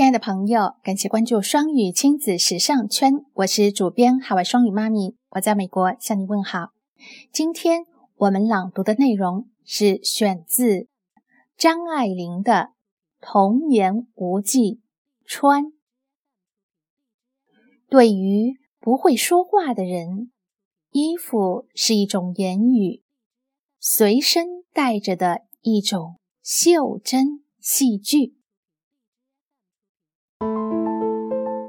亲爱的朋友，感谢关注双语亲子时尚圈，我是主编海外双语妈咪，我在美国向你问好。今天我们朗读的内容是选自张爱玲的《童言无忌》。穿对于不会说话的人，衣服是一种言语，随身带着的一种袖珍戏剧。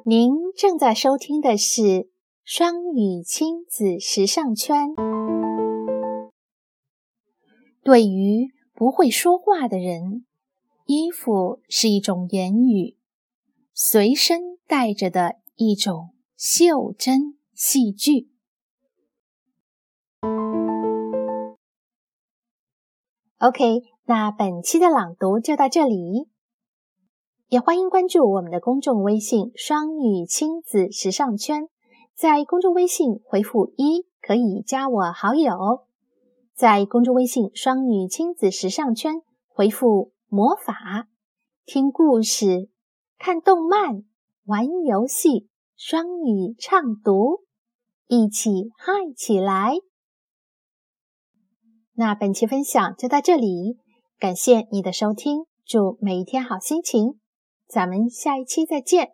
您正在收听的是双语亲子时尚圈。对于不会说话的人，衣服是一种言语，随身带着的一种袖珍戏剧。OK，那本期的朗读就到这里。也欢迎关注我们的公众微信“双语亲子时尚圈”，在公众微信回复“一”可以加我好友。在公众微信“双语亲子时尚圈”回复“魔法”，听故事、看动漫、玩游戏、双语畅读，一起嗨起来！那本期分享就到这里，感谢你的收听，祝每一天好心情。咱们下一期再见。